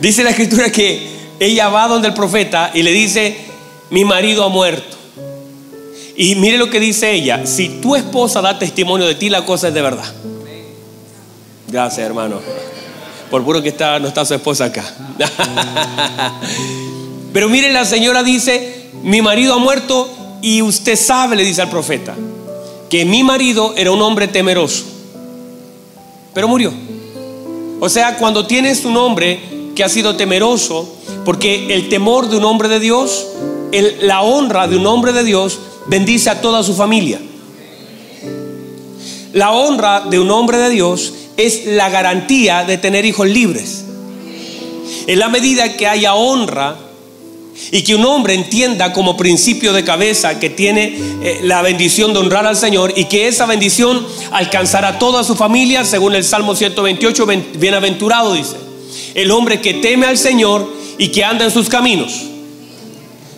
Dice la escritura que ella va donde el profeta y le dice, mi marido ha muerto. Y mire lo que dice ella, si tu esposa da testimonio de ti, la cosa es de verdad. Gracias, hermano. Por puro que está, no está su esposa acá. Pero mire, la señora dice, mi marido ha muerto y usted sabe, le dice al profeta, que mi marido era un hombre temeroso, pero murió. O sea, cuando tienes un hombre que ha sido temeroso, porque el temor de un hombre de Dios, la honra de un hombre de Dios, bendice a toda su familia. La honra de un hombre de Dios es la garantía de tener hijos libres. En la medida que haya honra, y que un hombre entienda como principio de cabeza que tiene eh, la bendición de honrar al Señor y que esa bendición alcanzará a toda su familia, según el Salmo 128, bienaventurado dice, el hombre que teme al Señor y que anda en sus caminos.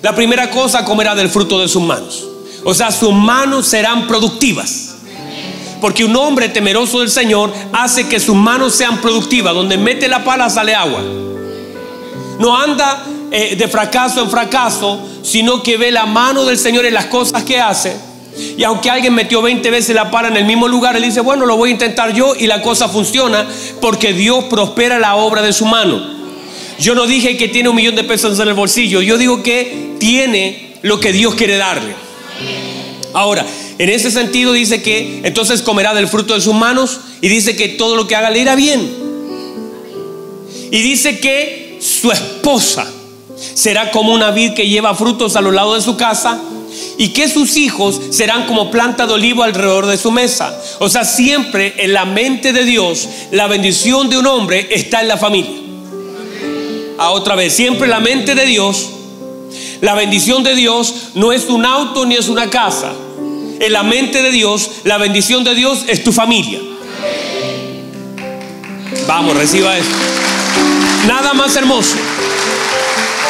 La primera cosa comerá del fruto de sus manos. O sea, sus manos serán productivas. Porque un hombre temeroso del Señor hace que sus manos sean productivas. Donde mete la pala sale agua. No anda eh, de fracaso en fracaso, sino que ve la mano del Señor en las cosas que hace. Y aunque alguien metió 20 veces la pala en el mismo lugar, él dice, bueno, lo voy a intentar yo y la cosa funciona porque Dios prospera la obra de su mano. Yo no dije que tiene un millón de pesos en el bolsillo, yo digo que tiene lo que Dios quiere darle. Ahora, en ese sentido dice que entonces comerá del fruto de sus manos y dice que todo lo que haga le irá bien. Y dice que su esposa será como una vid que lleva frutos a los lados de su casa y que sus hijos serán como planta de olivo alrededor de su mesa. O sea, siempre en la mente de Dios, la bendición de un hombre está en la familia. A otra vez, siempre en la mente de Dios, la bendición de Dios no es un auto ni es una casa. En la mente de Dios, la bendición de Dios es tu familia. Vamos, reciba esto. Nada más hermoso.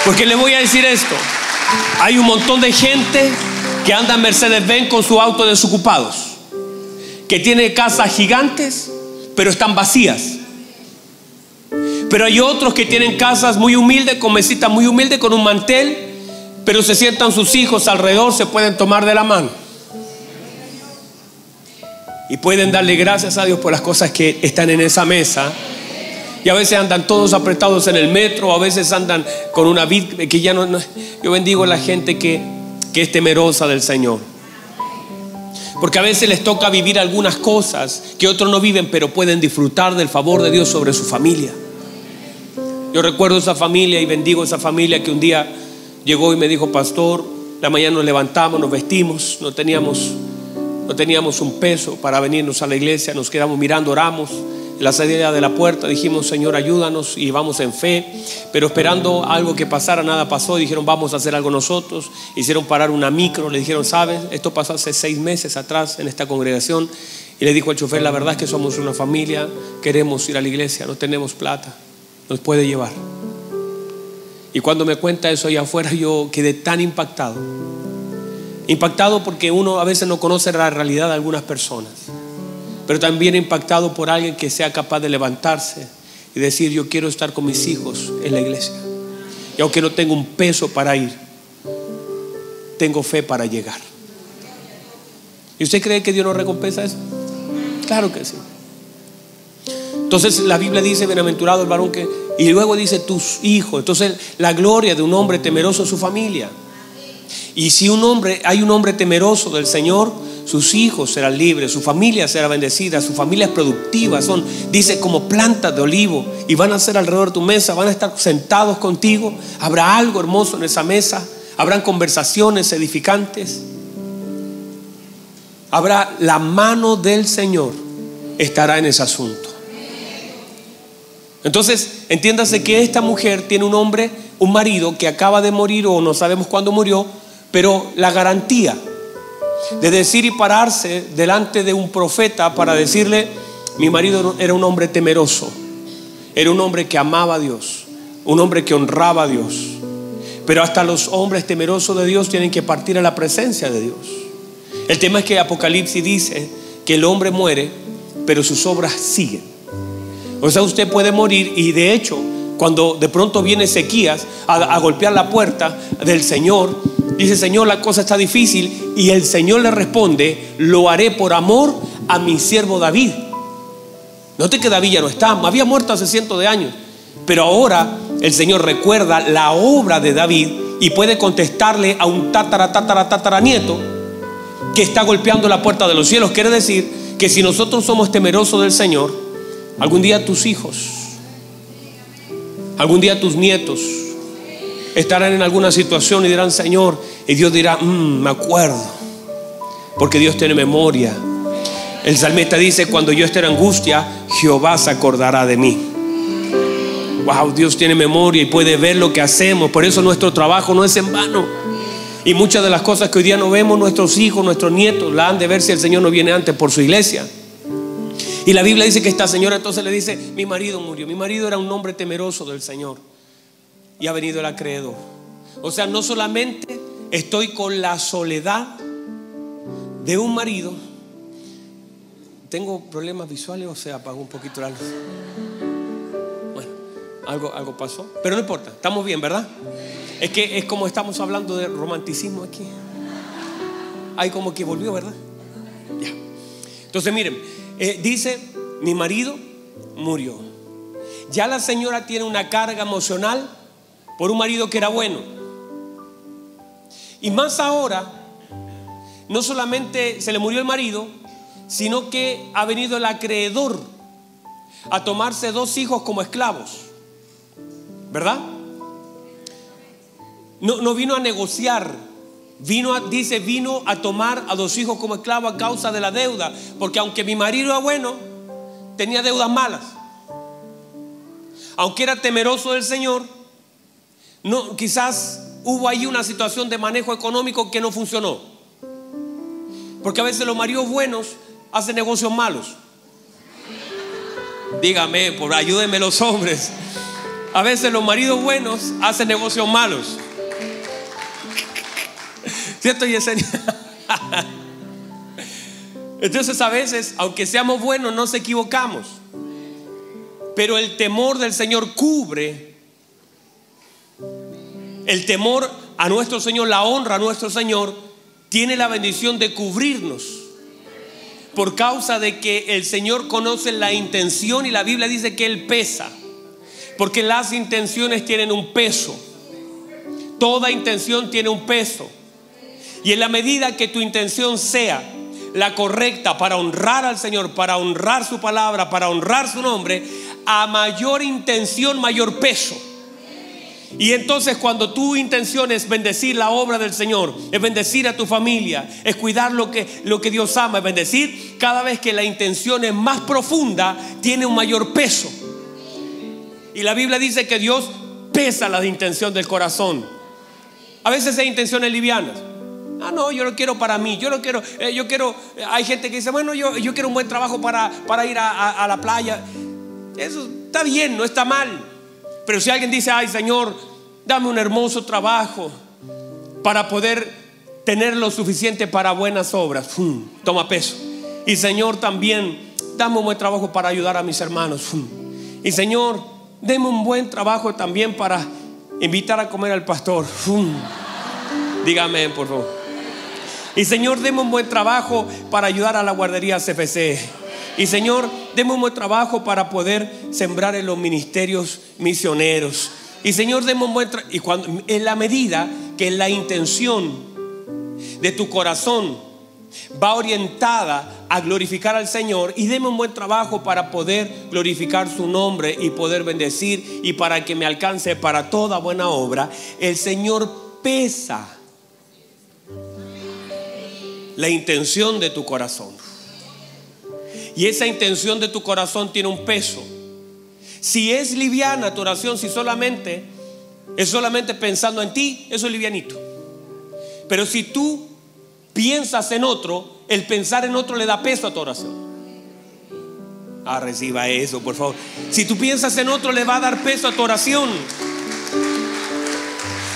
Porque le voy a decir esto. Hay un montón de gente que anda en Mercedes-Benz con su auto desocupados. Que tiene casas gigantes, pero están vacías. Pero hay otros que tienen casas muy humildes, con mesitas muy humildes, con un mantel, pero se sientan sus hijos alrededor, se pueden tomar de la mano. Y pueden darle gracias a Dios por las cosas que están en esa mesa y a veces andan todos apretados en el metro, a veces andan con una vida que ya no, Yo bendigo a la gente que, que es temerosa del Señor. Porque a veces les toca vivir algunas cosas que otros no viven, pero pueden disfrutar del favor de Dios sobre su familia. Yo recuerdo esa familia y bendigo esa familia que un día llegó y me dijo, pastor, la mañana nos levantamos, nos vestimos, no teníamos, no teníamos un peso para venirnos a la iglesia, nos quedamos mirando, oramos la salida de la puerta dijimos, Señor, ayúdanos y vamos en fe, pero esperando algo que pasara, nada pasó, dijeron, vamos a hacer algo nosotros, hicieron parar una micro, le dijeron, sabes, esto pasó hace seis meses atrás en esta congregación, y le dijo al chofer, la verdad es que somos una familia, queremos ir a la iglesia, no tenemos plata, nos puede llevar. Y cuando me cuenta eso allá afuera, yo quedé tan impactado. Impactado porque uno a veces no conoce la realidad de algunas personas pero también impactado por alguien que sea capaz de levantarse y decir, yo quiero estar con mis hijos en la iglesia. Y aunque no tengo un peso para ir, tengo fe para llegar. ¿Y usted cree que Dios nos recompensa eso? Claro que sí. Entonces la Biblia dice, bienaventurado el varón que... Y luego dice tus hijos. Entonces la gloria de un hombre temeroso es su familia. Y si un hombre, hay un hombre temeroso del Señor, sus hijos serán libres, su familia será bendecida, su familia es productiva, son, dice, como plantas de olivo y van a ser alrededor de tu mesa, van a estar sentados contigo, habrá algo hermoso en esa mesa, habrán conversaciones edificantes, habrá la mano del Señor estará en ese asunto. Entonces, entiéndase que esta mujer tiene un hombre, un marido que acaba de morir o no sabemos cuándo murió, pero la garantía de decir y pararse delante de un profeta para decirle, mi marido era un hombre temeroso, era un hombre que amaba a Dios, un hombre que honraba a Dios. Pero hasta los hombres temerosos de Dios tienen que partir a la presencia de Dios. El tema es que Apocalipsis dice que el hombre muere, pero sus obras siguen. O sea, usted puede morir y de hecho cuando de pronto viene Ezequías a, a golpear la puerta del Señor, dice, Señor, la cosa está difícil. Y el Señor le responde, lo haré por amor a mi siervo David. Note que David ya no está, había muerto hace cientos de años. Pero ahora el Señor recuerda la obra de David y puede contestarle a un tatara, tatara, tatara nieto que está golpeando la puerta de los cielos. Quiere decir que si nosotros somos temerosos del Señor, algún día tus hijos, algún día tus nietos estarán en alguna situación y dirán, Señor, y Dios dirá, mm, me acuerdo, porque Dios tiene memoria. El salmista dice, cuando yo esté en angustia, Jehová se acordará de mí. Wow, Dios tiene memoria y puede ver lo que hacemos. Por eso nuestro trabajo no es en vano. Y muchas de las cosas que hoy día no vemos, nuestros hijos, nuestros nietos, la han de ver si el Señor no viene antes por su iglesia. Y la Biblia dice que esta señora entonces le dice, mi marido murió. Mi marido era un hombre temeroso del Señor. Y ha venido el acreedor. O sea, no solamente estoy con la soledad de un marido, tengo problemas visuales o se apagó un poquito la luz. Bueno, algo, algo pasó, pero no importa, estamos bien, ¿verdad? Es que es como estamos hablando de romanticismo aquí. Hay como que volvió, ¿verdad? Ya. Entonces, miren, eh, dice, mi marido murió. Ya la señora tiene una carga emocional por un marido que era bueno. Y más ahora, no solamente se le murió el marido, sino que ha venido el acreedor a tomarse dos hijos como esclavos. ¿Verdad? No, no vino a negociar. Vino a, dice, vino a tomar a dos hijos como esclavos a causa de la deuda. Porque aunque mi marido era bueno, tenía deudas malas. Aunque era temeroso del Señor, no, quizás hubo ahí una situación de manejo económico que no funcionó. Porque a veces los maridos buenos hace negocios malos. Dígame, por ayúdenme los hombres. A veces los maridos buenos hacen negocios malos. ¿Cierto, Yesenia? Entonces a veces, aunque seamos buenos, nos equivocamos. Pero el temor del Señor cubre. El temor a nuestro Señor, la honra a nuestro Señor, tiene la bendición de cubrirnos por causa de que el Señor conoce la intención y la Biblia dice que Él pesa. Porque las intenciones tienen un peso. Toda intención tiene un peso. Y en la medida que tu intención sea la correcta para honrar al Señor, para honrar su palabra, para honrar su nombre, a mayor intención, mayor peso. Y entonces cuando tu intención es bendecir la obra del Señor, es bendecir a tu familia, es cuidar lo que, lo que Dios ama, es bendecir, cada vez que la intención es más profunda, tiene un mayor peso. Y la Biblia dice que Dios pesa la intención del corazón. A veces hay intenciones livianas. Ah, no, yo lo quiero para mí. Yo lo quiero, eh, yo quiero. Eh, hay gente que dice, bueno, yo, yo quiero un buen trabajo para, para ir a, a la playa. Eso está bien, no está mal. Pero si alguien dice, ay Señor, dame un hermoso trabajo para poder tener lo suficiente para buenas obras, toma peso. Y Señor también, dame un buen trabajo para ayudar a mis hermanos. Y Señor, deme un buen trabajo también para invitar a comer al pastor. Dígame, por favor. Y Señor, deme un buen trabajo para ayudar a la guardería CFC. Y Señor, deme un buen trabajo para poder sembrar en los ministerios misioneros. Y Señor, deme un buen trabajo. Y cuando, en la medida que la intención de tu corazón va orientada a glorificar al Señor y deme un buen trabajo para poder glorificar su nombre y poder bendecir y para que me alcance para toda buena obra, el Señor pesa la intención de tu corazón. Y esa intención de tu corazón tiene un peso. Si es liviana tu oración, si solamente es solamente pensando en ti, eso es livianito. Pero si tú piensas en otro, el pensar en otro le da peso a tu oración. Ah, reciba eso, por favor. Si tú piensas en otro, le va a dar peso a tu oración.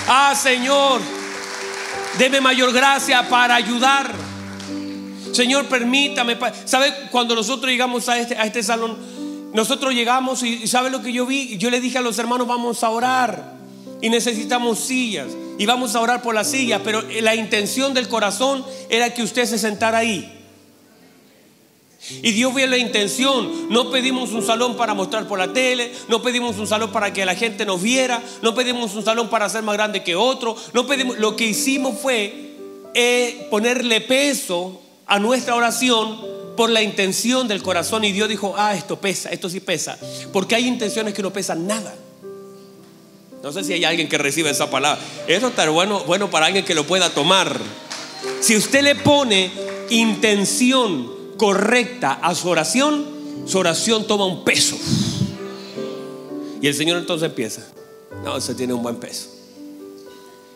Ah, Señor, deme mayor gracia para ayudar. Señor, permítame. ¿Sabe? Cuando nosotros llegamos a este, a este salón, nosotros llegamos y ¿sabe lo que yo vi? Yo le dije a los hermanos, vamos a orar y necesitamos sillas y vamos a orar por las sillas, pero la intención del corazón era que usted se sentara ahí. Y Dios vio la intención. No pedimos un salón para mostrar por la tele, no pedimos un salón para que la gente nos viera, no pedimos un salón para ser más grande que otro. No pedimos, lo que hicimos fue eh, ponerle peso a nuestra oración por la intención del corazón y Dios dijo, ah, esto pesa, esto sí pesa, porque hay intenciones que no pesan nada. No sé si hay alguien que reciba esa palabra. Eso está bueno, bueno para alguien que lo pueda tomar. Si usted le pone intención correcta a su oración, su oración toma un peso. Y el Señor entonces empieza. No, se tiene un buen peso.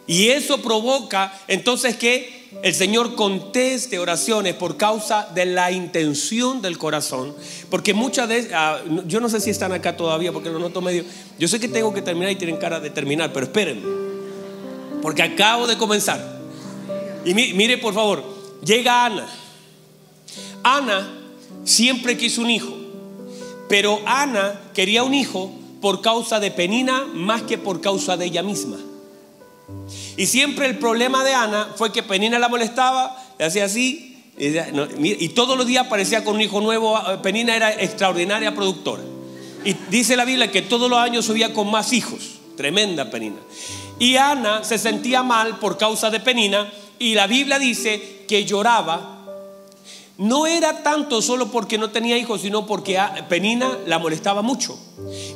Y eso provoca entonces que el Señor conteste oraciones por causa de la intención del corazón. Porque muchas veces, ah, yo no sé si están acá todavía porque lo noto medio. Yo sé que tengo que terminar y tienen cara de terminar, pero espérenme. Porque acabo de comenzar. Y mire, por favor, llega Ana. Ana siempre quiso un hijo. Pero Ana quería un hijo por causa de Penina más que por causa de ella misma. Y siempre el problema de Ana fue que Penina la molestaba, le hacía así, y, todos los días aparecía con un hijo nuevo. Penina era extraordinaria productora. Y dice la Biblia que todos los años subía con más hijos. Tremenda Penina. Y Ana se sentía mal por causa de Penina. Y la Biblia dice que lloraba no era tanto solo porque no tenía hijos, sino porque Penina la molestaba mucho.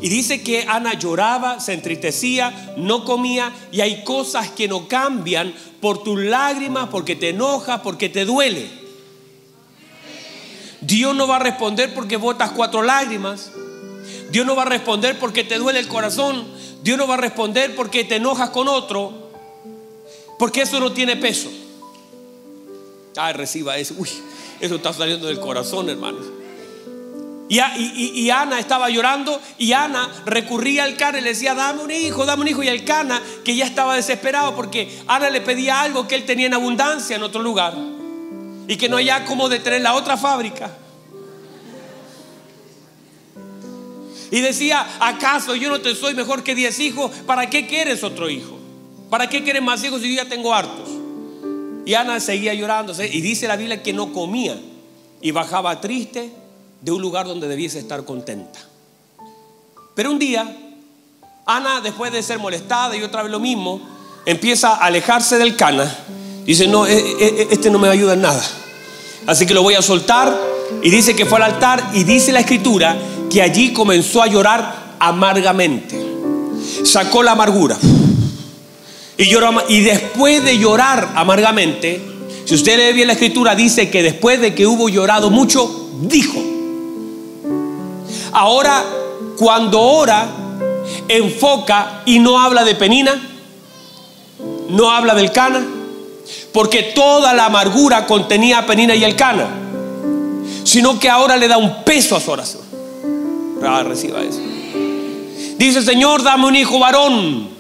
Y dice que Ana lloraba, se entristecía, no comía y hay cosas que no cambian por tus lágrimas, porque te enojas, porque te duele. Dios no va a responder porque botas cuatro lágrimas. Dios no va a responder porque te duele el corazón. Dios no va a responder porque te enojas con otro. Porque eso no tiene peso. Ay, reciba eso. Uy, eso está saliendo del corazón, hermanos. Y, Ana estaba llorando y Ana recurría al Cana y le decía, dame un hijo, dame un hijo. Y el Cana, que ya estaba desesperado porque Ana le pedía algo que él tenía en abundancia en otro lugar y que no haya como detener la otra fábrica. Y decía, ¿acaso yo no te soy mejor que diez hijos? ¿Para qué quieres otro hijo? ¿Para qué quieres más hijos si yo ya tengo hartos? Y Ana seguía llorando. Y dice la Biblia que no comía. Y bajaba triste de un lugar donde debiese estar contenta. Pero un día, Ana, después de ser molestada y otra vez lo mismo, empieza a alejarse del cana. Dice, no, eh, eh, eh, este no me ayuda en nada. Así que lo voy a soltar. Y dice que fue al altar y dice la escritura que allí comenzó a llorar amargamente. Sacó la amargura. Y, y después de llorar amargamente, si usted lee bien la escritura, dice que después de que hubo llorado mucho, dijo. Ahora, cuando ora, enfoca y no habla de penina, no habla del cana, porque toda la amargura contenía penina y el cana, sino que ahora le da un peso a su oración. Ah, reciba eso. Dice, Señor, dame un hijo varón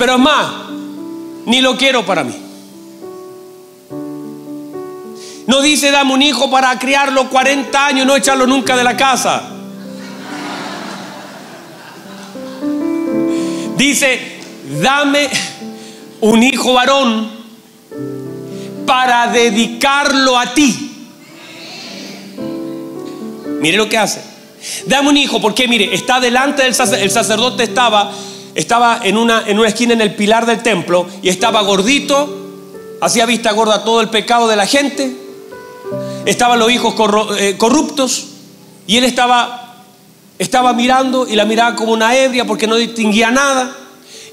pero es más, ni lo quiero para mí. No dice dame un hijo para criarlo 40 años y no echarlo nunca de la casa. Dice, dame un hijo varón para dedicarlo a ti. Mire lo que hace. Dame un hijo, porque mire, está delante del sacerdote, el sacerdote estaba estaba en una, en una esquina en el pilar del templo y estaba gordito, hacía vista gorda todo el pecado de la gente, estaban los hijos eh, corruptos y él estaba, estaba mirando y la miraba como una ebria porque no distinguía nada.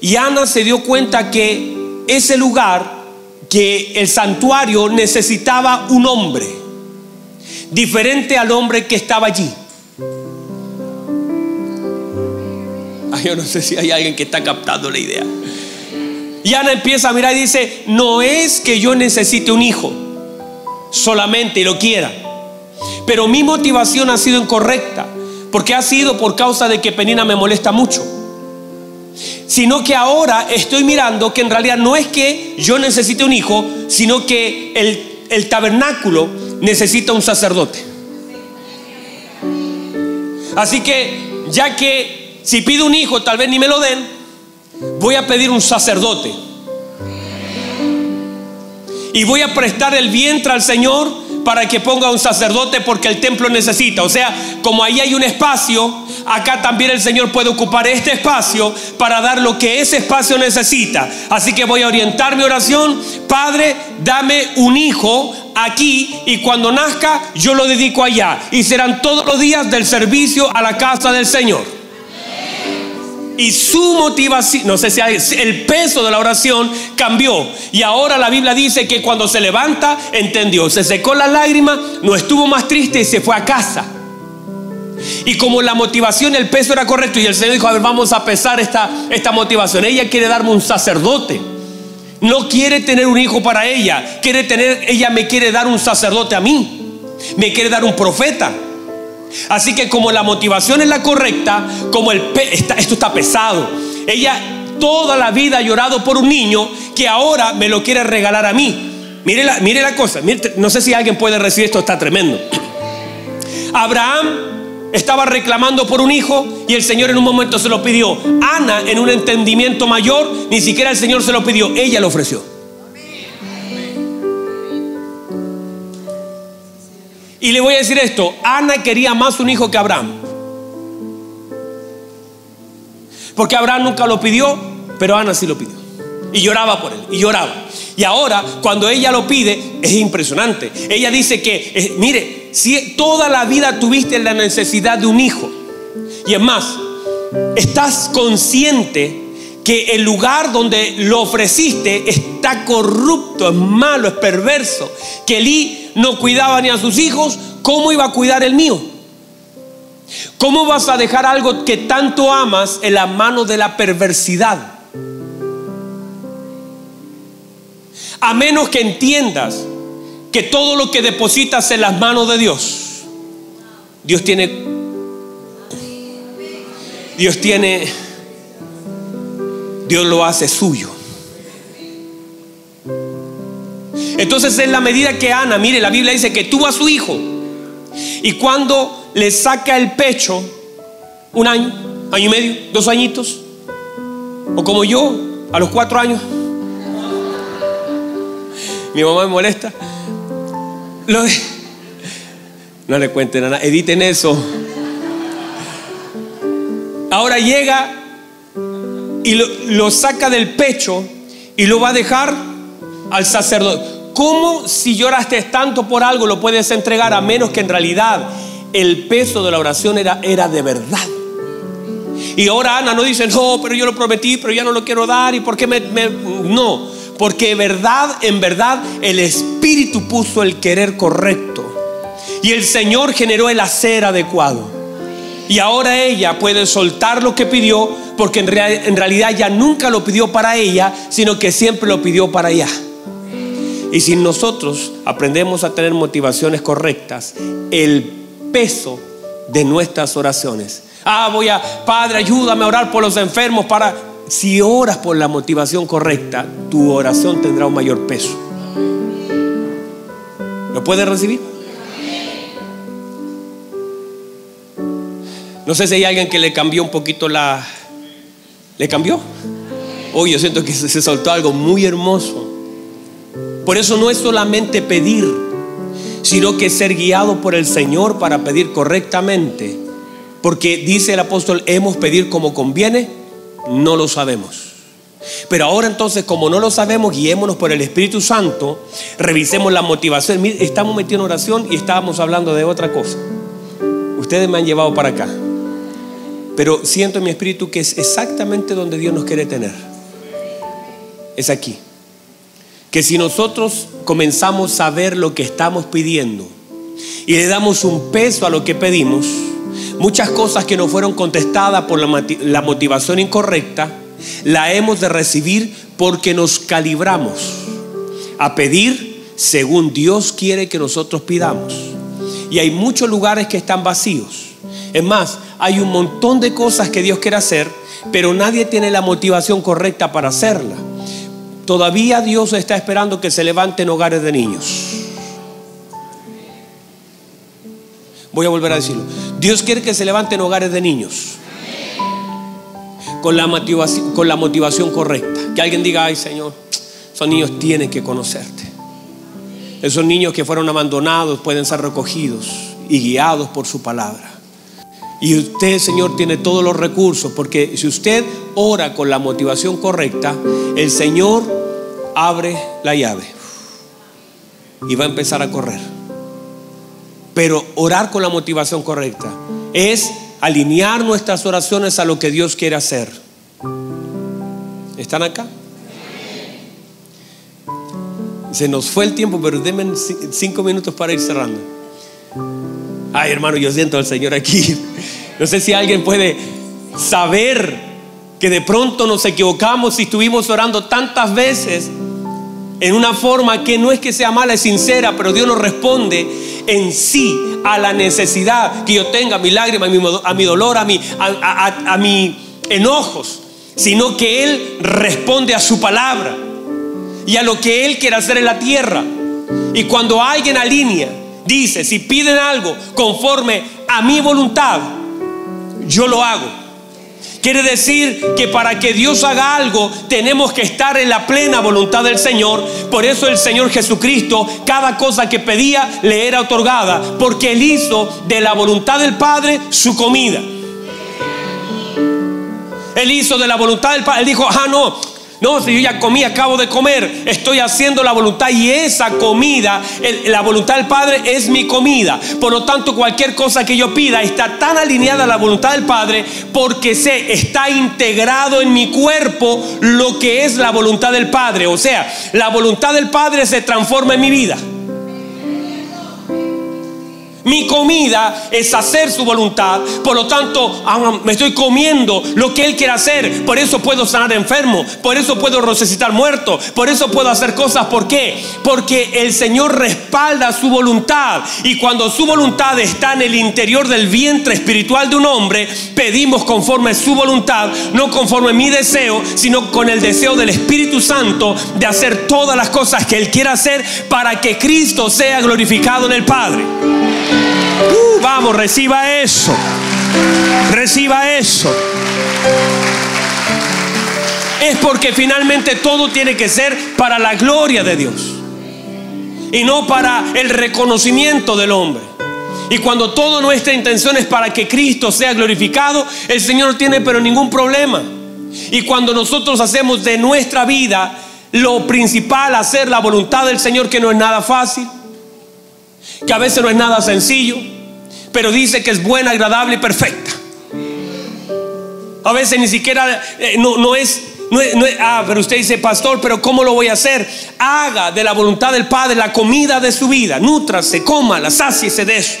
Y Ana se dio cuenta que ese lugar, que el santuario necesitaba un hombre, diferente al hombre que estaba allí. yo no sé si hay alguien que está captando la idea. Y Ana empieza a mirar y dice, no es que yo necesite un hijo solamente y lo quiera, pero mi motivación ha sido incorrecta, porque ha sido por causa de que Penina me molesta mucho. Sino que ahora estoy mirando que en realidad no es que yo necesite un hijo, sino que el tabernáculo necesita un sacerdote. Así que, ya que si pido un hijo, tal vez ni me lo den, voy a pedir un sacerdote. Y voy a prestar el vientre al Señor para que ponga un sacerdote porque el templo necesita. O sea, como ahí hay un espacio, acá también el Señor puede ocupar este espacio para dar lo que ese espacio necesita. Así que voy a orientar mi oración. Padre, dame un hijo aquí y cuando nazca yo lo dedico allá. Y serán todos los días del servicio a la casa del Señor y su motivación, no sé si el peso de la oración cambió. Y ahora la Biblia dice que cuando se levanta, entendió, se secó la lágrima, no estuvo más triste y se fue a casa. Y como la motivación, el peso era correcto, y el Señor dijo, a ver, vamos a pesar esta, esta motivación. Ella quiere darme un sacerdote. No quiere tener un hijo para ella. Quiere tener, ella me quiere dar un sacerdote a mí. Me quiere dar un profeta. Así que como la motivación es la correcta, como el esto está pesado. Ella toda la vida ha llorado por un niño que ahora me lo quiere regalar a mí. Mire la, mire la cosa, no sé si alguien puede recibir esto, está tremendo. Abraham estaba reclamando por un hijo y el Señor en un momento se lo pidió. Ana, en un entendimiento mayor, ni siquiera el Señor se lo pidió, ella lo ofreció. Y le voy a decir esto, Ana quería más un hijo que Abraham. Porque Abraham nunca lo pidió, pero Ana sí lo pidió. Y lloraba por él, y lloraba. Y ahora, cuando ella lo pide, es impresionante. Ella dice que, eh, mire, si toda la vida tuviste la necesidad de un hijo, y es más, estás consciente que el lugar donde lo ofreciste está corrupto, es malo, es perverso, que Elí no cuidaba ni a sus hijos, ¿cómo iba a cuidar el mío? ¿Cómo vas a dejar algo que tanto amas en la mano de la perversidad? A menos que entiendas que todo lo que depositas en las manos de Dios, Dios tiene, Dios tiene, Dios lo hace suyo. Entonces en la medida que Ana, mire, la Biblia dice que tuvo a su hijo y cuando le saca el pecho, un año, año y medio, dos añitos, o como yo, a los cuatro años, mi mamá me molesta, no le cuenten nada, editen eso. Ahora llega y lo, saca del pecho y lo va a dejar al sacerdote. ¿Cómo si lloraste tanto por algo lo puedes entregar a menos que en realidad el peso de la oración era, era de verdad? Y ahora Ana no dice, no, pero yo lo prometí, pero ya no lo quiero dar. ¿Y por qué me.? No, porque verdad, en verdad, el Espíritu puso el querer correcto. Y el Señor generó el hacer adecuado. Y ahora ella puede soltar lo que pidió, porque en, en realidad ya nunca lo pidió para ella, sino que siempre lo pidió para ella. Y si nosotros aprendemos a tener motivaciones correctas, el peso de nuestras oraciones. Ah, voy a, Padre, ayúdame a orar por los enfermos para... Si oras por la motivación correcta, tu oración tendrá un mayor peso. ¿Lo puedes recibir? No sé si hay alguien que le cambió un poquito la... ¿Le cambió? Hoy yo siento que se soltó algo muy hermoso. Por eso no es solamente pedir, sino que ser guiado por el Señor para pedir correctamente. Porque dice el apóstol, hemos pedir como conviene, no lo sabemos. Pero ahora entonces, como no lo sabemos, guiémonos por el Espíritu Santo, revisemos la motivación. Estamos metiendo en oración y estábamos hablando de otra cosa. Ustedes me han llevado para acá. Pero siento en mi espíritu que es exactamente donde Dios nos quiere tener. Es aquí que si nosotros comenzamos a ver lo que estamos pidiendo y le damos un peso a lo que pedimos, muchas cosas que no fueron contestadas por la motivación incorrecta, la hemos de recibir porque nos calibramos a pedir según Dios quiere que nosotros pidamos. Y hay muchos lugares que están vacíos. Es más, hay un montón de cosas que Dios quiere hacer, pero nadie tiene la motivación correcta para hacerla. Todavía Dios está esperando que se levanten hogares de niños. Voy a volver a decirlo. Dios quiere que se levanten hogares de niños. Con la, motivación, con la motivación correcta. Que alguien diga, ay Señor, esos niños tienen que conocerte. Esos niños que fueron abandonados pueden ser recogidos y guiados por su palabra. Y usted, Señor, tiene todos los recursos, porque si usted ora con la motivación correcta, el Señor abre la llave y va a empezar a correr. Pero orar con la motivación correcta es alinear nuestras oraciones a lo que Dios quiere hacer. ¿Están acá? Se nos fue el tiempo, pero denme cinco minutos para ir cerrando. Ay, hermano, yo siento al Señor aquí. No sé si alguien puede saber que de pronto nos equivocamos y estuvimos orando tantas veces en una forma que no es que sea mala, es sincera, pero Dios nos responde en sí a la necesidad que yo tenga, a mi lágrima, a mi, dolor, a mi, enojos, sino que Él responde a su palabra y a lo que Él quiere hacer en la tierra. Y cuando alguien alinea, dice, si piden algo conforme a mi voluntad, yo lo hago. Quiere decir que para que Dios haga algo tenemos que estar en la plena voluntad del Señor. Por eso el Señor Jesucristo, cada cosa que pedía le era otorgada, porque Él hizo de la voluntad del Padre su comida. Él hizo de la voluntad del Padre. Él dijo, ah, no, no, si yo ya comí, acabo de comer, estoy haciendo la voluntad y esa comida, la voluntad del Padre es mi comida. Por lo tanto, cualquier cosa que yo pida está tan alineada a la voluntad del Padre porque sé, está integrado en mi cuerpo lo que es la voluntad del Padre. O sea, la voluntad del Padre se transforma en mi vida. Mi comida es hacer su voluntad. Por lo tanto, me estoy comiendo lo que Él quiere hacer. Por eso puedo sanar enfermo. Por eso puedo resucitar muerto. Por eso puedo hacer cosas. ¿Por qué? Porque el Señor respalda su voluntad. Y cuando su voluntad está en el interior del vientre espiritual de un hombre, pedimos conforme su voluntad, no conforme mi deseo, sino con el deseo del Espíritu Santo de hacer todas las cosas que Él quiere hacer para que Cristo sea glorificado en el Padre. Uh, vamos, reciba eso. Reciba eso. Es porque finalmente todo tiene que ser para la gloria de Dios. Y no para el reconocimiento del hombre. Y cuando toda nuestra intención es para que Cristo sea glorificado, el Señor no tiene pero ningún problema. Y cuando nosotros hacemos de nuestra vida lo principal, hacer la voluntad del Señor, que no es nada fácil, que a veces no es nada sencillo, pero dice que es buena, agradable y perfecta. A veces ni siquiera eh, no, es, ah, pero usted dice, pastor, pero ¿cómo lo voy a hacer? Haga de la voluntad del Padre la comida de su vida, nútrase, coma, la sáciese de eso.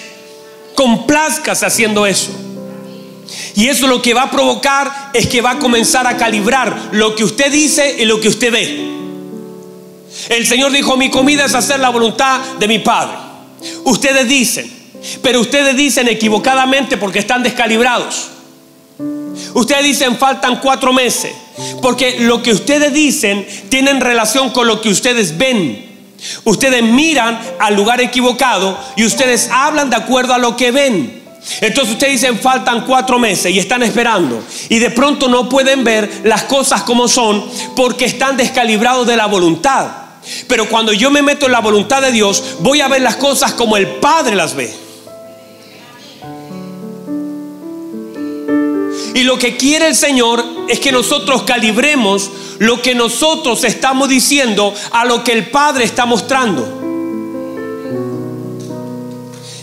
Complázcase haciendo eso. Y eso lo que va a provocar es que va a comenzar a calibrar lo que usted dice y lo que usted ve. El Señor dijo, mi comida es hacer la voluntad de mi Padre. Ustedes dicen, pero ustedes dicen equivocadamente porque están descalibrados. Ustedes dicen faltan cuatro meses. Porque lo que ustedes dicen tienen relación con lo que ustedes ven. Ustedes miran al lugar equivocado y ustedes hablan de acuerdo a lo que ven. Entonces ustedes dicen faltan cuatro meses y están esperando. Y de pronto no pueden ver las cosas como son porque están descalibrados de la voluntad. Pero cuando yo me meto en la voluntad de Dios, voy a ver las cosas como el Padre las ve. Y lo que quiere el Señor es que nosotros calibremos lo que nosotros estamos diciendo a lo que el Padre está mostrando.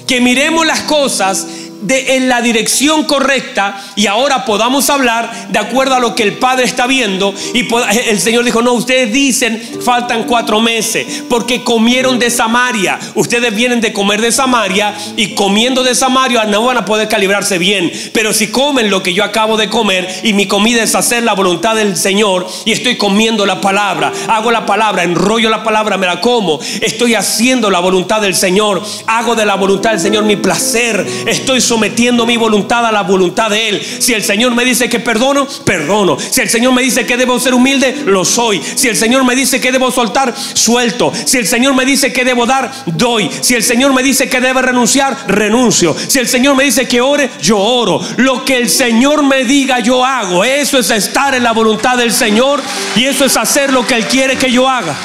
Que miremos las cosas en la dirección correcta y ahora podamos hablar de acuerdo a lo que el Padre está viendo. Y el Señor dijo, no, ustedes dicen faltan cuatro meses porque comieron de Samaria. Ustedes vienen de comer de Samaria y comiendo de Samaria no van a poder calibrarse bien. Pero si comen lo que yo acabo de comer y mi comida es hacer la voluntad del Señor y estoy comiendo la palabra, hago la palabra, enrollo la palabra, me la como, estoy haciendo la voluntad del Señor, hago de la voluntad del Señor mi placer, estoy sometiendo mi voluntad a la voluntad de Él. Si el Señor me dice que perdono, perdono. Si el Señor me dice que debo ser humilde, lo soy. Si el Señor me dice que debo soltar, suelto. Si el Señor me dice que debo dar, doy. Si el Señor me dice que debo renunciar, renuncio. Si el Señor me dice que ore, yo oro. Lo que el Señor me diga, yo hago. Eso es estar en la voluntad del Señor y eso es hacer lo que Él quiere que yo haga.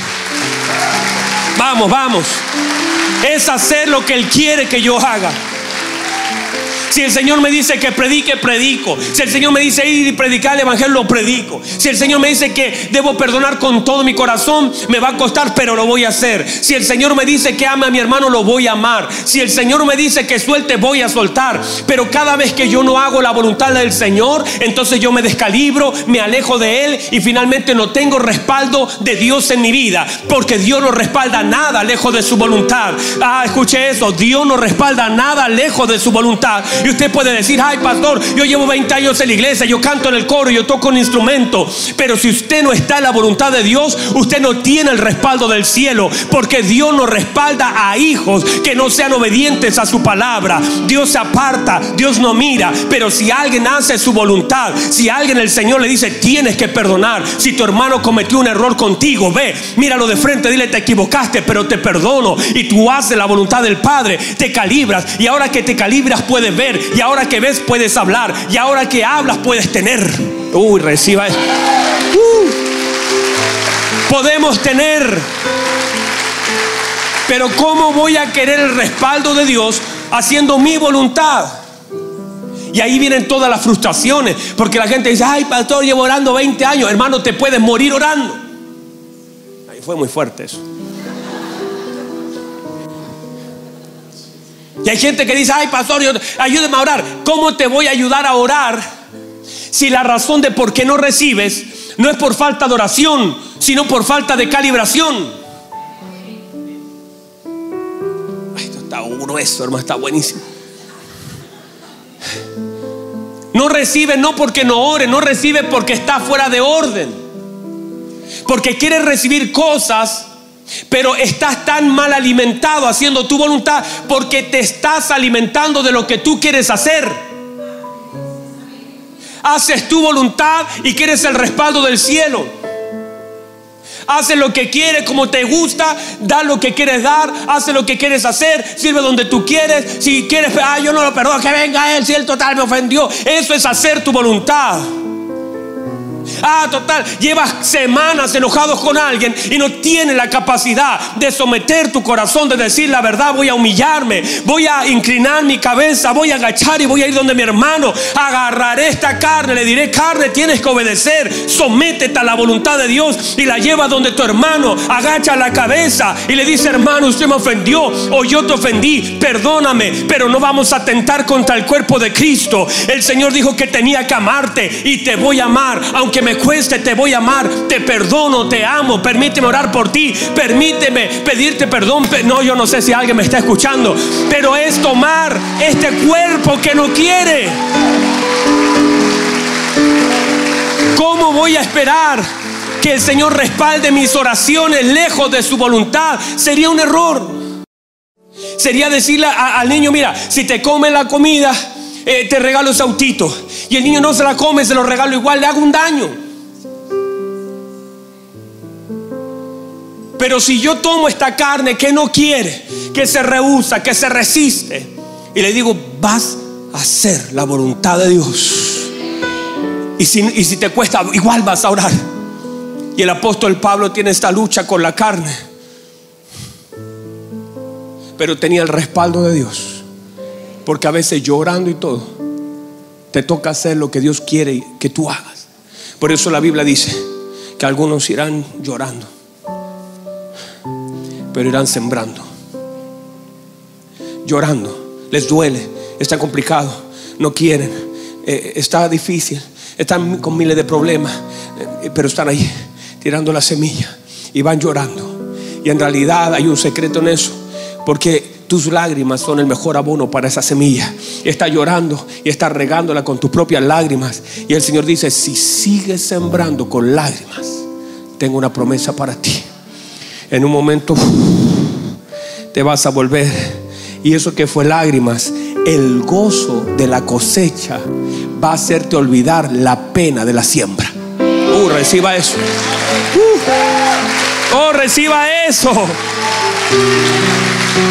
Vamos, vamos. Es hacer lo que Él quiere que yo haga. Si el Señor me dice que predique, predico. Si el Señor me dice ir y predicar el Evangelio, lo predico. Si el Señor me dice que debo perdonar con todo mi corazón, me va a costar, pero lo voy a hacer. Si el Señor me dice que ame a mi hermano, lo voy a amar. Si el Señor me dice que suelte, voy a soltar. Pero cada vez que yo no hago la voluntad del Señor, entonces yo me descalibro, me alejo de Él y finalmente no tengo respaldo de Dios en mi vida. Porque Dios no respalda nada lejos de su voluntad. Ah, escuche eso. Dios no respalda nada lejos de su voluntad. Y usted puede decir, ay pastor, yo llevo 20 años en la iglesia, yo canto en el coro, yo toco un instrumento. Pero si usted no está en la voluntad de Dios, usted no tiene el respaldo del cielo. Porque Dios no respalda a hijos que no sean obedientes a su palabra. Dios se aparta, Dios no mira. Pero si alguien hace su voluntad, si alguien el Señor le dice, tienes que perdonar. Si tu hermano cometió un error contigo, ve, míralo de frente, dile, te equivocaste, pero te perdono. Y tú haces la voluntad del Padre, te calibras. Y ahora que te calibras puedes ver y ahora que ves puedes hablar. Y ahora que hablas puedes tener. Uy, reciba eso. Uh. Podemos tener. Pero ¿cómo voy a querer el respaldo de Dios haciendo mi voluntad? Y ahí vienen todas las frustraciones. Porque la gente dice, ay, pastor, llevo orando 20 años. Hermano, te puedes morir orando. Ahí fue muy fuerte eso. Y hay gente que dice, ay pastor, ayúdeme a orar. ¿Cómo te voy a ayudar a orar si la razón de por qué no recibes no es por falta de oración, sino por falta de calibración? Ay, esto está grueso, hermano, está buenísimo. No recibe no porque no ore, no recibe porque está fuera de orden. Porque quiere recibir cosas pero estás tan mal alimentado haciendo tu voluntad porque te estás alimentando de lo que tú quieres hacer. Haces tu voluntad y quieres el respaldo del cielo. Haces lo que quieres, como te gusta, da lo que quieres dar, hace lo que quieres hacer, sirve donde tú quieres. Si quieres, ah, yo no lo perdono, que venga él, si él total me ofendió. Eso es hacer tu voluntad. Ah, total, llevas semanas enojados con alguien y no tienes la capacidad de someter tu corazón, de decir la verdad, voy a humillarme, voy a inclinar mi cabeza, voy a agachar y voy a ir donde mi hermano, agarraré esta carne, le diré, carne, tienes que obedecer, sométete a la voluntad de Dios y la lleva donde tu hermano, agacha la cabeza y le dice, hermano, usted me ofendió o yo te ofendí, perdóname, pero no vamos a atentar contra el cuerpo de Cristo. El Señor dijo que tenía que amarte y te voy a amar, aunque me cueste, te voy a amar, te perdono, te amo, permíteme orar por ti, permíteme pedirte perdón. No, yo no sé si alguien me está escuchando, pero es tomar este cuerpo que no quiere. ¿Cómo voy a esperar que el Señor respalde mis oraciones lejos de su voluntad? Sería un error. Sería decirle al niño, mira, si te come la comida, eh, te regalo ese autito. Y el niño no se la come, se lo regalo igual, le hago un daño. Pero si yo tomo esta carne que no quiere, que se rehúsa, que se resiste, y le digo, vas a hacer la voluntad de Dios. Y si, y si te cuesta, igual vas a orar. Y el apóstol Pablo tiene esta lucha con la carne. Pero tenía el respaldo de Dios. Porque a veces llorando y todo, te toca hacer lo que Dios quiere que tú hagas. Por eso la Biblia dice que algunos irán llorando pero irán sembrando, llorando. Les duele, está complicado, no quieren, eh, está difícil, están con miles de problemas, eh, pero están ahí tirando la semilla y van llorando. Y en realidad hay un secreto en eso, porque tus lágrimas son el mejor abono para esa semilla. Está llorando y está regándola con tus propias lágrimas. Y el Señor dice, si sigues sembrando con lágrimas, tengo una promesa para ti en un momento te vas a volver. Y eso que fue lágrimas el gozo de la cosecha va a hacerte olvidar la pena de la siembra. Uh, reciba eso. Uh. oh, reciba eso.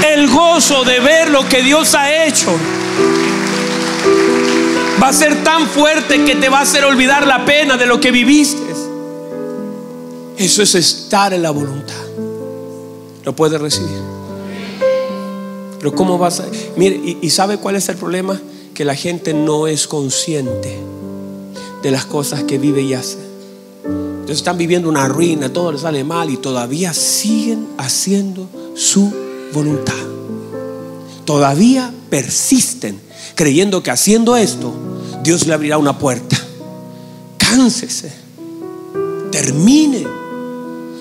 El gozo de ver lo que Dios ha hecho va a ser tan fuerte que te va a hacer olvidar la pena de lo que viviste. Eso es estar en la voluntad. Lo puedes recibir. Pero ¿cómo vas a...? Mire, y, y ¿sabe cuál es el problema? Que la gente no es consciente de las cosas que vive y hace. Entonces están viviendo una ruina, todo les sale mal y todavía siguen haciendo su voluntad. Todavía persisten creyendo que haciendo esto Dios le abrirá una puerta. Cánsese. Termine.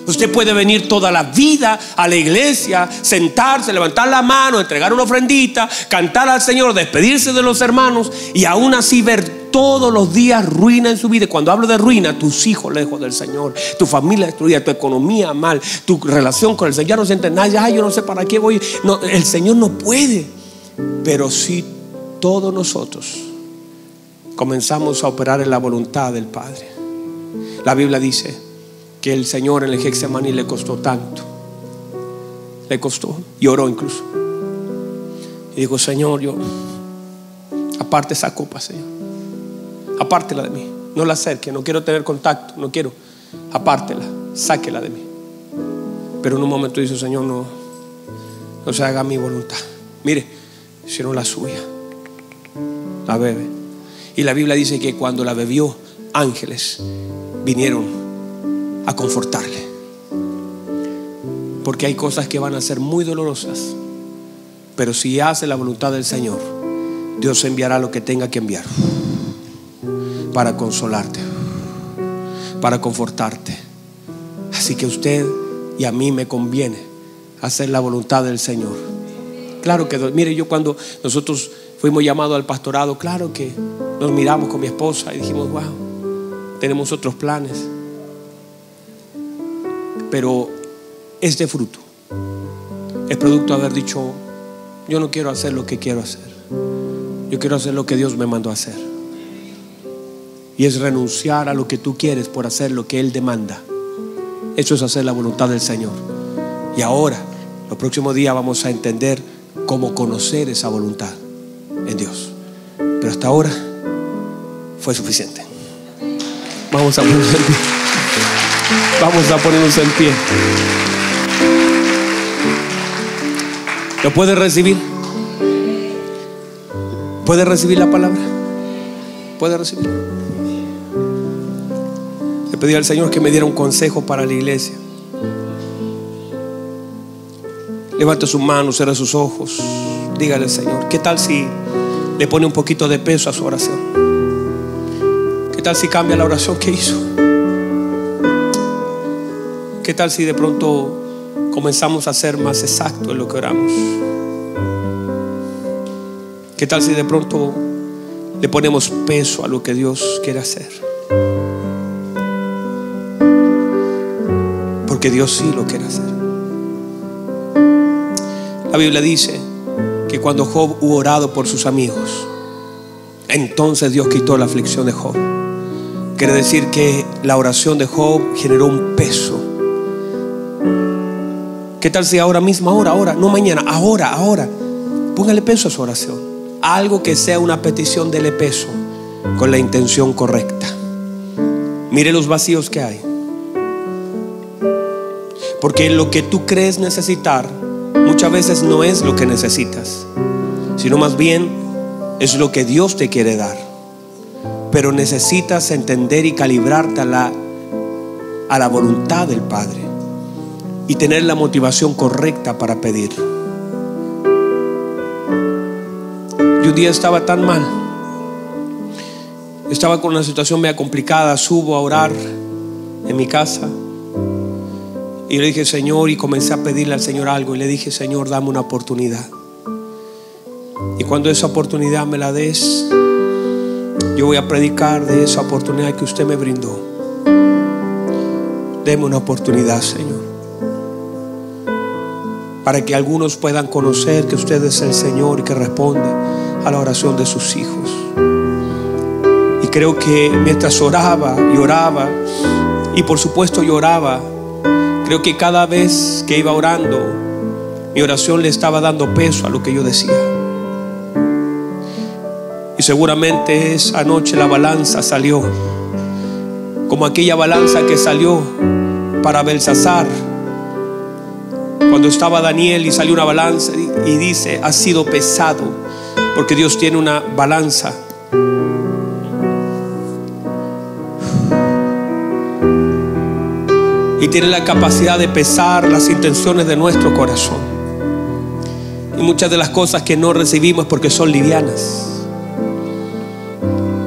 Usted puede venir toda la vida a la iglesia, sentarse, levantar la mano, entregar una ofrendita, cantar al Señor, despedirse de los hermanos y aún así ver todos los días ruina en su vida. Cuando hablo de ruina, tus hijos lejos del Señor, tu familia destruida, tu economía mal, tu relación con el Señor. Ya no sientes nada, ya yo no sé para qué voy. No, el Señor no puede. Pero si todos nosotros comenzamos a operar en la voluntad del Padre. La Biblia dice que el Señor en el Hexemaní le costó tanto. Le costó. Lloró incluso. Y dijo, Señor, yo aparte esa copa, Señor. Apártela de mí. No la acerque, no quiero tener contacto, no quiero. Apártela, sáquela de mí. Pero en un momento dice, Señor, no, no se haga mi voluntad. Mire, sino la suya. La bebe. Y la Biblia dice que cuando la bebió, ángeles vinieron a confortarle. Porque hay cosas que van a ser muy dolorosas. Pero si hace la voluntad del Señor, Dios enviará lo que tenga que enviar. Para consolarte. Para confortarte. Así que usted y a mí me conviene hacer la voluntad del Señor. Claro que, mire, yo cuando nosotros fuimos llamados al pastorado, claro que nos miramos con mi esposa y dijimos, wow, tenemos otros planes. Pero este fruto es producto de haber dicho, yo no quiero hacer lo que quiero hacer. Yo quiero hacer lo que Dios me mandó a hacer. Y es renunciar a lo que tú quieres por hacer lo que Él demanda. Eso es hacer la voluntad del Señor. Y ahora, los próximos días vamos a entender cómo conocer esa voluntad en Dios. Pero hasta ahora fue suficiente. Vamos a ponernos en pie. Vamos a ponernos en pie. ¿Lo puede recibir? ¿Puede recibir la palabra? ¿Puede recibir? Le al Señor que me diera un consejo para la iglesia. Levante sus manos, cierre sus ojos. Dígale al Señor, ¿qué tal si le pone un poquito de peso a su oración? ¿Qué tal si cambia la oración que hizo? ¿Qué tal si de pronto comenzamos a ser más exactos en lo que oramos? ¿Qué tal si de pronto le ponemos peso a lo que Dios quiere hacer? Porque Dios sí lo quiere hacer. La Biblia dice que cuando Job hubo orado por sus amigos, entonces Dios quitó la aflicción de Job. Quiere decir que la oración de Job generó un peso. ¿Qué tal si ahora mismo, ahora, ahora, no mañana, ahora, ahora, póngale peso a su oración? Algo que sea una petición, dele peso con la intención correcta. Mire los vacíos que hay. Porque lo que tú crees necesitar muchas veces no es lo que necesitas, sino más bien es lo que Dios te quiere dar. Pero necesitas entender y calibrarte a la, a la voluntad del Padre y tener la motivación correcta para pedir. Yo un día estaba tan mal, estaba con una situación media complicada, subo a orar en mi casa y le dije, Señor, y comencé a pedirle al Señor algo. Y le dije, Señor, dame una oportunidad. Y cuando esa oportunidad me la des, yo voy a predicar de esa oportunidad que usted me brindó. Deme una oportunidad, Señor. Para que algunos puedan conocer que usted es el Señor y que responde a la oración de sus hijos. Y creo que mientras oraba y oraba, y por supuesto lloraba, creo que cada vez que iba orando, mi oración le estaba dando peso a lo que yo decía. Y seguramente esa noche la balanza salió, como aquella balanza que salió para Belsasar cuando estaba Daniel y salió una balanza y dice, ha sido pesado, porque Dios tiene una balanza. Y tiene la capacidad de pesar las intenciones de nuestro corazón. Y muchas de las cosas que no recibimos porque son livianas.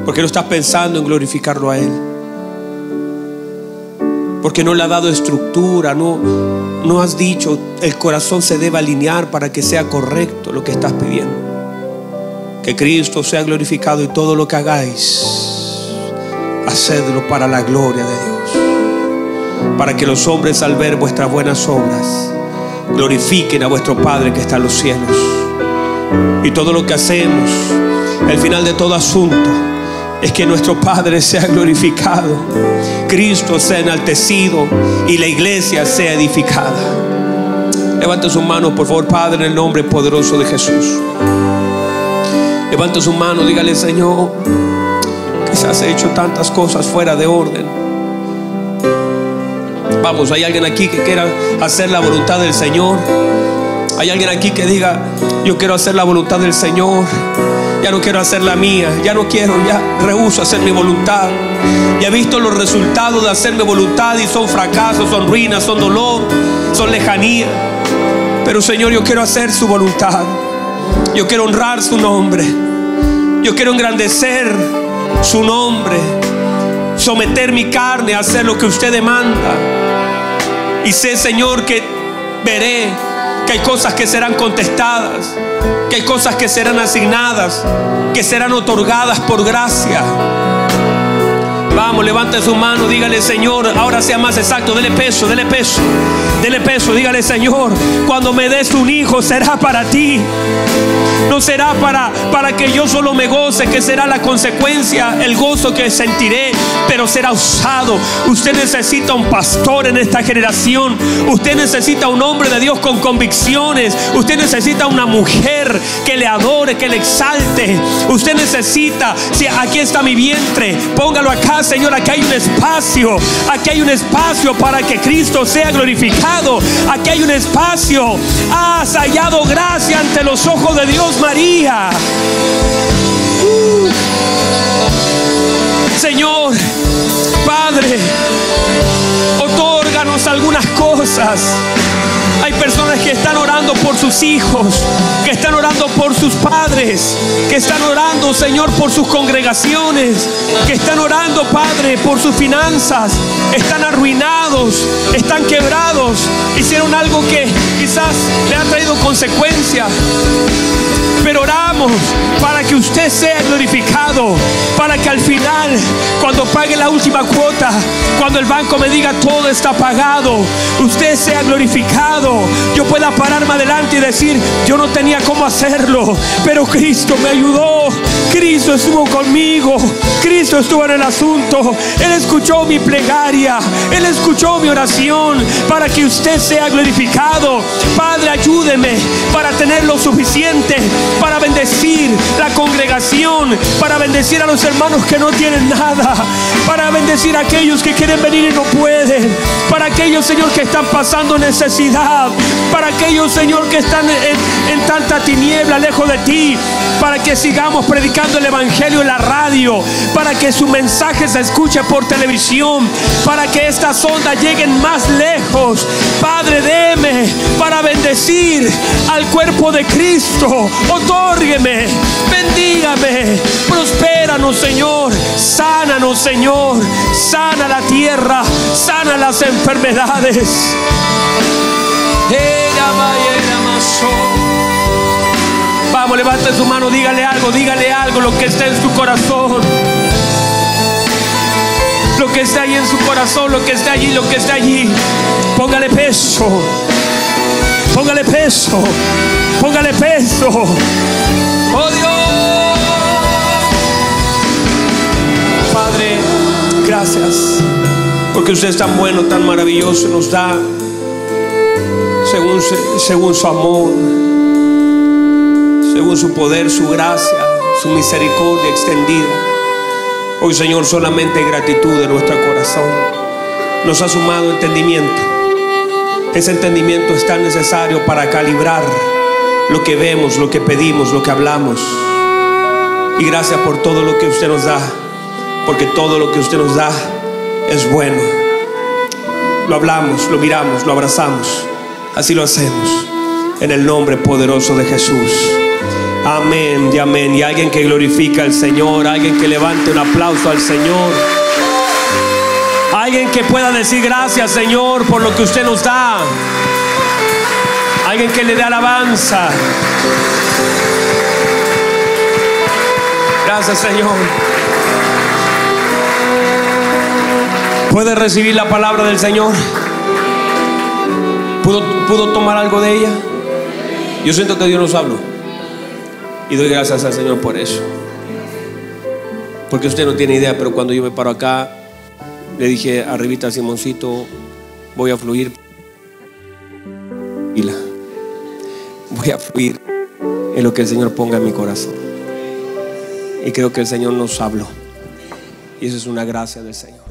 Porque no estás pensando en glorificarlo a Él porque no le ha dado estructura, no, no has dicho, el corazón se debe alinear para que sea correcto lo que estás pidiendo. Que Cristo sea glorificado y todo lo que hagáis, hacedlo para la gloria de Dios. Para que los hombres al ver vuestras buenas obras, glorifiquen a vuestro Padre que está en los cielos. Y todo lo que hacemos, el final de todo asunto, es que nuestro Padre sea glorificado, Cristo sea enaltecido y la iglesia sea edificada. Levante sus manos, por favor, Padre, en el nombre poderoso de Jesús. Levante su mano, dígale, Señor, quizás he hecho tantas cosas fuera de orden. Vamos, hay alguien aquí que quiera hacer la voluntad del Señor. Hay alguien aquí que diga, yo quiero hacer la voluntad del Señor ya no quiero hacer la mía, ya no quiero, ya rehuso hacer mi voluntad. Ya he visto los resultados de hacer mi voluntad y son fracasos, son ruinas, son dolor, son lejanía. Pero Señor, yo quiero hacer su voluntad. Yo quiero honrar su nombre. Yo quiero engrandecer su nombre. Someter mi carne a hacer lo que usted demanda. Y sé, Señor, que veré que hay cosas que serán contestadas que hay cosas que serán asignadas, que serán otorgadas por gracia. Vamos, levante su mano, dígale Señor, ahora sea más exacto, dele peso, dele peso, dele peso, dígale Señor, cuando me des un hijo será para ti. No será para, para que yo solo me goce, que será la consecuencia, el gozo que sentiré, pero será usado. Usted necesita un pastor en esta generación. Usted necesita un hombre de Dios con convicciones. Usted necesita una mujer que le adore, que le exalte. Usted necesita, si aquí está mi vientre, póngalo acá, Señor, aquí hay un espacio. Aquí hay un espacio para que Cristo sea glorificado. Aquí hay un espacio. Has hallado gracia ante los ojos de Dios María. Señor, Padre, otórganos algunas cosas. Hay personas que están orando por sus hijos, que están orando por sus padres, que están orando, Señor, por sus congregaciones, que están orando, Padre, por sus finanzas. Están arruinados, están quebrados, hicieron algo que quizás le ha traído consecuencias. Pero oramos para que usted sea glorificado, para que al final, cuando pague la última cuota, cuando el banco me diga todo está pagado, usted sea glorificado. Yo pueda pararme adelante y decir, yo no tenía cómo pero Cristo me ayudó, Cristo estuvo conmigo, Cristo estuvo en el asunto, Él escuchó mi plegaria, Él escuchó mi oración para que usted sea glorificado. Padre, ayúdeme para tener lo suficiente para bendecir la congregación, para bendecir a los hermanos que no tienen nada, para bendecir a aquellos que quieren venir y no pueden, para aquellos, Señor, que están pasando necesidad, para aquellos, Señor, que están en, en tanta tiniebla lejos de ti, para que sigamos predicando el Evangelio en la radio, para que su mensaje se escuche por televisión, para que estas ondas lleguen más lejos. Padre, deme para bendecir al cuerpo de Cristo otórgueme, bendígame, prospéranos, Señor, sánanos, Señor, sana la tierra, sana las enfermedades. Vamos, levante su mano, dígale algo, dígale algo, lo que está en su corazón. Lo que está ahí en su corazón, lo que está allí, lo que está allí. Póngale peso. Póngale peso. Póngale peso. Oh Dios. Padre, gracias. Porque usted es tan bueno, tan maravilloso, nos da según, según su amor según su poder, su gracia, su misericordia extendida. Hoy, Señor, solamente gratitud de nuestro corazón. Nos ha sumado entendimiento. Ese entendimiento es tan necesario para calibrar lo que vemos, lo que pedimos, lo que hablamos. Y gracias por todo lo que usted nos da, porque todo lo que usted nos da es bueno. Lo hablamos, lo miramos, lo abrazamos. Así lo hacemos. En el nombre poderoso de Jesús. Amén y amén. Y alguien que glorifica al Señor, alguien que levante un aplauso al Señor. Alguien que pueda decir gracias Señor por lo que usted nos da. Alguien que le dé alabanza. Gracias Señor. ¿Puede recibir la palabra del Señor? ¿Pudo, tomar algo de ella? Yo siento que Dios nos habló. Y doy gracias al Señor por eso. Porque usted no tiene idea, pero cuando yo me paro acá, le dije arribita a Simoncito, voy a fluir. La, voy a fluir en lo que el Señor ponga en mi corazón. Y creo que el Señor nos habló. Y eso es una gracia del Señor.